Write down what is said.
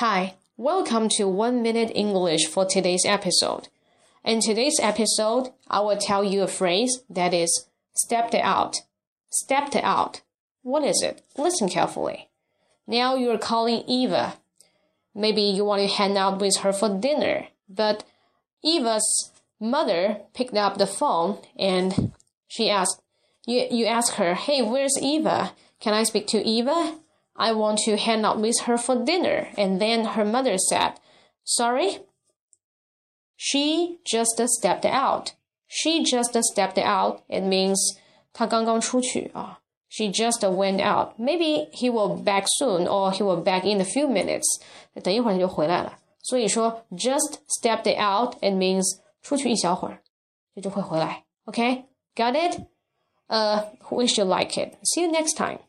Hi, welcome to One Minute English for today's episode. In today's episode, I will tell you a phrase that is stepped out. Stepped out. What is it? Listen carefully. Now you're calling Eva. Maybe you want to hang out with her for dinner, but Eva's mother picked up the phone and she asked, you, you ask her, hey, where's Eva? Can I speak to Eva? I want to hang out with her for dinner. And then her mother said, sorry? She just stepped out. She just stepped out. It means 她刚刚出去啊。She just went out. Maybe he will back soon, or he will back in a few minutes. 等一会儿他就回来了。所以说，just stepped out it means 出去一小会儿，这就会回来。OK, got it? Uh, wish you like it. See you next time.